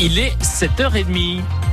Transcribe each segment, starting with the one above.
Il est 7h30.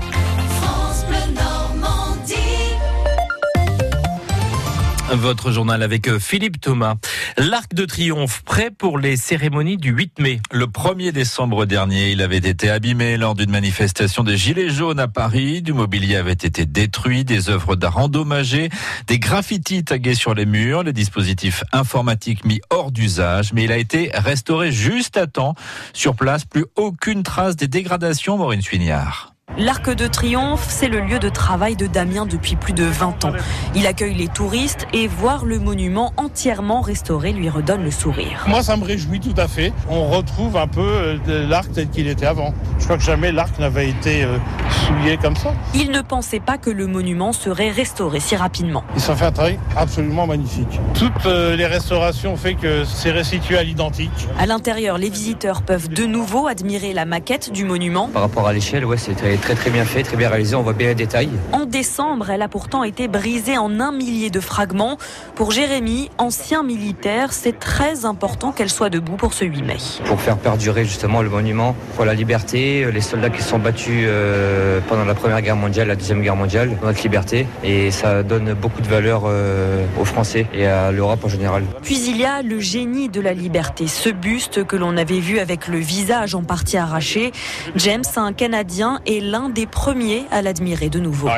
Votre journal avec euh, Philippe Thomas. L'Arc de Triomphe prêt pour les cérémonies du 8 mai. Le 1er décembre dernier, il avait été abîmé lors d'une manifestation des Gilets jaunes à Paris. Du mobilier avait été détruit, des œuvres d'art endommagées, des graffitis tagués sur les murs, les dispositifs informatiques mis hors d'usage. Mais il a été restauré juste à temps. Sur place, plus aucune trace des dégradations, Maureen Suignard. L'Arc de Triomphe, c'est le lieu de travail de Damien depuis plus de 20 ans. Il accueille les touristes et voir le monument entièrement restauré lui redonne le sourire. Moi, ça me réjouit tout à fait. On retrouve un peu euh, l'arc tel qu'il était avant. Je crois que jamais l'arc n'avait été euh, souillé comme ça. Il ne pensait pas que le monument serait restauré si rapidement. Ils ont fait un travail absolument magnifique. Toutes euh, les restaurations ont fait que c'est restitué à l'identique. À l'intérieur, les visiteurs peuvent de nouveau admirer la maquette du monument. Par rapport à l'échelle, ouais, c'était très très bien fait, très bien réalisé, on voit bien les détails. En décembre, elle a pourtant été brisée en un millier de fragments. Pour Jérémy, ancien militaire, c'est très important qu'elle soit debout pour ce 8 mai. Pour faire perdurer justement le monument pour la liberté, les soldats qui sont battus euh, pendant la Première Guerre mondiale, la Deuxième Guerre mondiale, notre liberté, et ça donne beaucoup de valeur euh, aux Français et à l'Europe en général. Puis il y a le génie de la liberté, ce buste que l'on avait vu avec le visage en partie arraché. James, un Canadien, est l'un des premiers à l'admirer de nouveau.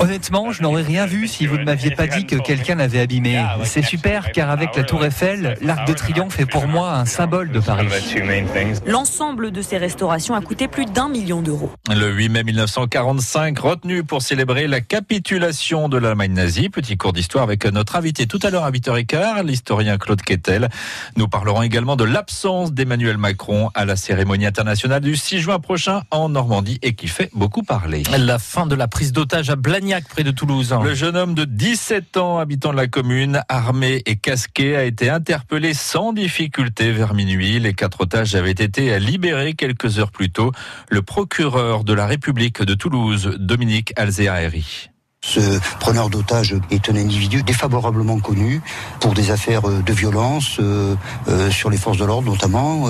Honnêtement, je n'aurais rien vu si vous ne m'aviez pas dit que quelqu'un l'avait abîmé. C'est super car avec la Tour Eiffel, l'Arc de Triomphe est pour moi un symbole de Paris. L'ensemble de ces restaurations a coûté plus d'un million d'euros. Le 8 mai 1945, retenu pour célébrer la capitulation de l'Allemagne nazie. Petit cours d'histoire avec notre invité tout à l'heure à 8h15, l'historien Claude Kettel. Nous parlerons également de l'absence d'Emmanuel Macron à la cérémonie internationale du 6 juin prochain en Normandie et qui fait beaucoup parler. La fin de la prise d'otage à Blagnac, près de Toulouse. Le jeune homme de 17 ans, habitant de la commune, armé et casqué, a été interpellé sans difficulté vers minuit. Les quatre otages avaient été libérés quelques heures plus tôt. Le procureur de la République de Toulouse, Dominique Alzehari. Ce preneur d'otage est un individu défavorablement connu pour des affaires euh, de violence euh, euh, sur les forces de l'ordre notamment,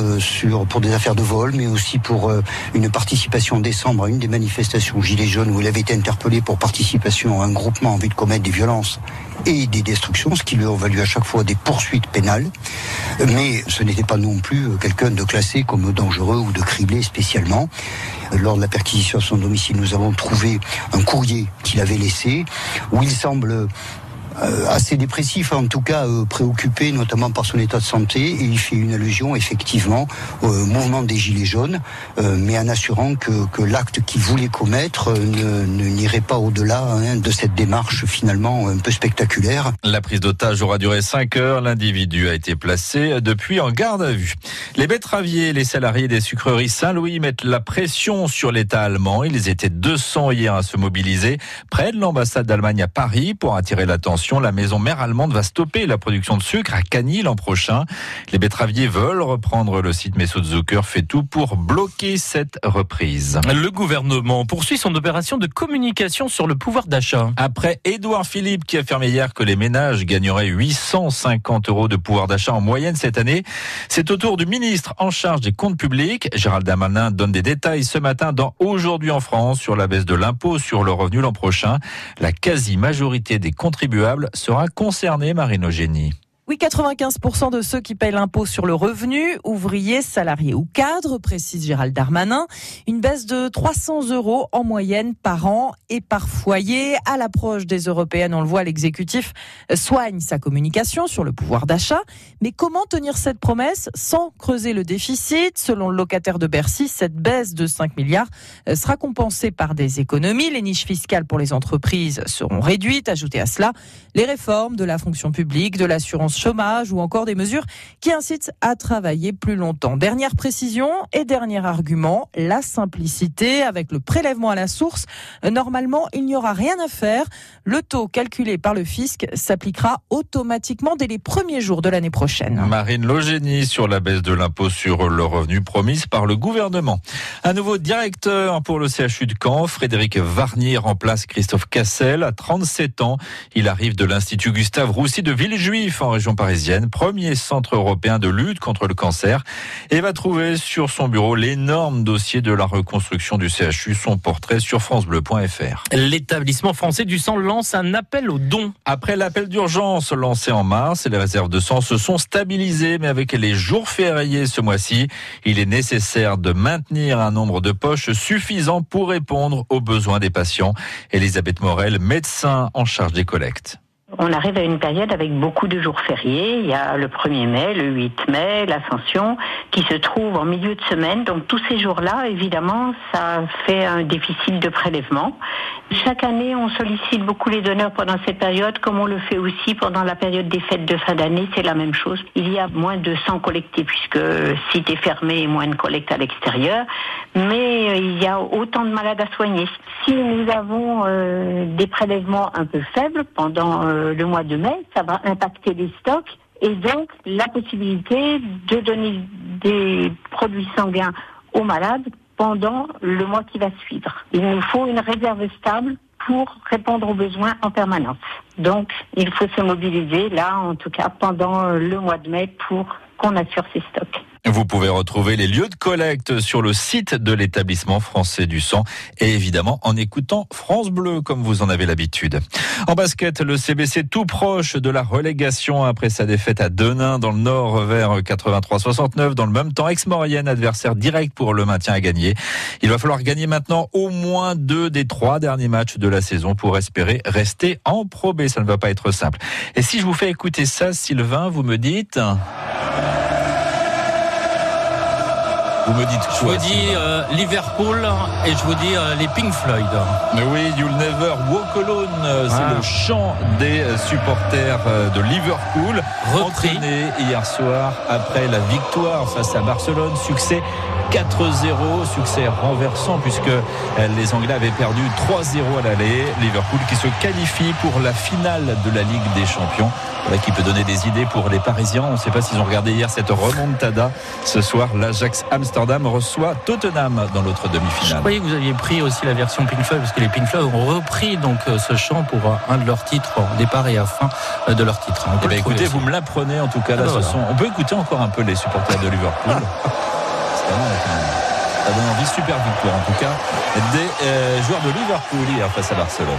pour des affaires de vol, mais aussi pour une participation en décembre à une des manifestations Gilets jaunes où il avait été interpellé pour participation à un groupement en vue de commettre des violences et des destructions, ce qui lui a valu à chaque fois des poursuites pénales. Mais ce n'était pas non plus quelqu'un de classé comme dangereux ou de criblé spécialement. Lors de la perquisition à son domicile, nous avons trouvé un courrier qu'il avait laissé où il semble assez dépressif, en tout cas euh, préoccupé notamment par son état de santé, et il fait une allusion effectivement au mouvement des Gilets jaunes, euh, mais en assurant que, que l'acte qu'il voulait commettre ne, n'irait pas au-delà hein, de cette démarche finalement un peu spectaculaire. La prise d'otage aura duré 5 heures, l'individu a été placé depuis en garde à vue. Les betteraviers, les salariés des sucreries Saint-Louis mettent la pression sur l'État allemand. Ils étaient 200 hier à se mobiliser près de l'ambassade d'Allemagne à Paris pour attirer l'attention la maison mère allemande va stopper la production de sucre à Cagny l'an prochain. Les betteraviers veulent reprendre le site, mais Zucker fait tout pour bloquer cette reprise. Le gouvernement poursuit son opération de communication sur le pouvoir d'achat. Après Édouard Philippe qui a affirmé hier que les ménages gagneraient 850 euros de pouvoir d'achat en moyenne cette année, c'est au tour du ministre en charge des comptes publics. Gérald Darmanin donne des détails ce matin dans Aujourd'hui en France sur la baisse de l'impôt sur le revenu l'an prochain. La quasi-majorité des contribuables sera concerné, Marine Eugénie. Oui, 95% de ceux qui payent l'impôt sur le revenu, ouvriers, salariés ou cadres, précise Gérald Darmanin. Une baisse de 300 euros en moyenne par an et par foyer. À l'approche des européennes, on le voit, l'exécutif soigne sa communication sur le pouvoir d'achat. Mais comment tenir cette promesse sans creuser le déficit? Selon le locataire de Bercy, cette baisse de 5 milliards sera compensée par des économies. Les niches fiscales pour les entreprises seront réduites. Ajoutez à cela les réformes de la fonction publique, de l'assurance chômage ou encore des mesures qui incitent à travailler plus longtemps. Dernière précision et dernier argument, la simplicité avec le prélèvement à la source. Normalement, il n'y aura rien à faire. Le taux calculé par le fisc s'appliquera automatiquement dès les premiers jours de l'année prochaine. Marine Logénie sur la baisse de l'impôt sur le revenu promise par le gouvernement. Un nouveau directeur pour le CHU de Caen, Frédéric Varnier remplace Christophe Cassel à 37 ans. Il arrive de l'Institut Gustave Roussy de Villejuif en région région parisienne, premier centre européen de lutte contre le cancer, et va trouver sur son bureau l'énorme dossier de la reconstruction du CHU, son portrait sur francebleu.fr. L'établissement français du sang lance un appel aux dons. Après l'appel d'urgence lancé en mars, les réserves de sang se sont stabilisées, mais avec les jours fériés ce mois-ci, il est nécessaire de maintenir un nombre de poches suffisant pour répondre aux besoins des patients. Elisabeth Morel, médecin en charge des collectes. On arrive à une période avec beaucoup de jours fériés. Il y a le 1er mai, le 8 mai, l'Ascension, qui se trouve en milieu de semaine. Donc tous ces jours-là, évidemment, ça fait un déficit de prélèvement. Chaque année, on sollicite beaucoup les donneurs pendant cette période, comme on le fait aussi pendant la période des fêtes de fin d'année. C'est la même chose. Il y a moins de sang collecté puisque site est fermé et moins de collecte à l'extérieur. Mais euh, il y a autant de malades à soigner. Si nous avons euh, des prélèvements un peu faibles pendant euh, le mois de mai, ça va impacter les stocks et donc la possibilité de donner des produits sanguins aux malades pendant le mois qui va suivre. Il nous faut une réserve stable pour répondre aux besoins en permanence. Donc, il faut se mobiliser là, en tout cas, pendant le mois de mai pour qu'on assure ces stocks. Vous pouvez retrouver les lieux de collecte sur le site de l'établissement français du sang et évidemment en écoutant France Bleu comme vous en avez l'habitude. En basket, le CBC tout proche de la relégation après sa défaite à Denain dans le Nord vers 83-69. Dans le même temps, Aix-Maurienne, adversaire direct pour le maintien à gagner. Il va falloir gagner maintenant au moins deux des trois derniers matchs de la saison pour espérer rester en Pro. Ça ne va pas être simple. Et si je vous fais écouter ça, Sylvain, vous me dites... Vous me dites quoi Je vous dis euh, Liverpool et je vous dis euh, les Pink Floyd. Mais oui, You'll Never Walk Alone, euh, c'est ah. le chant des supporters de Liverpool. Repris hier soir après la victoire face à Barcelone. Succès 4-0, succès renversant puisque les Anglais avaient perdu 3-0 à l'aller. Liverpool qui se qualifie pour la finale de la Ligue des Champions. qui peut donner des idées pour les Parisiens. On ne sait pas s'ils ont regardé hier cette remontada. Ce soir, l'Ajax Amsterdam reçoit Tottenham dans l'autre demi-finale. Je croyais que vous aviez pris aussi la version Pink Floyd parce que les Pink Floyd ont repris donc euh, ce chant pour euh, un de leurs titres au départ et à fin euh, de leur titre. Eh ben, écoutez, vous me l'apprenez en tout cas. Là, ah, ce On peut écouter encore un peu les supporters de Liverpool. Ça donne envie, super victoire en tout cas des joueurs de Liverpool hier face à Barcelone.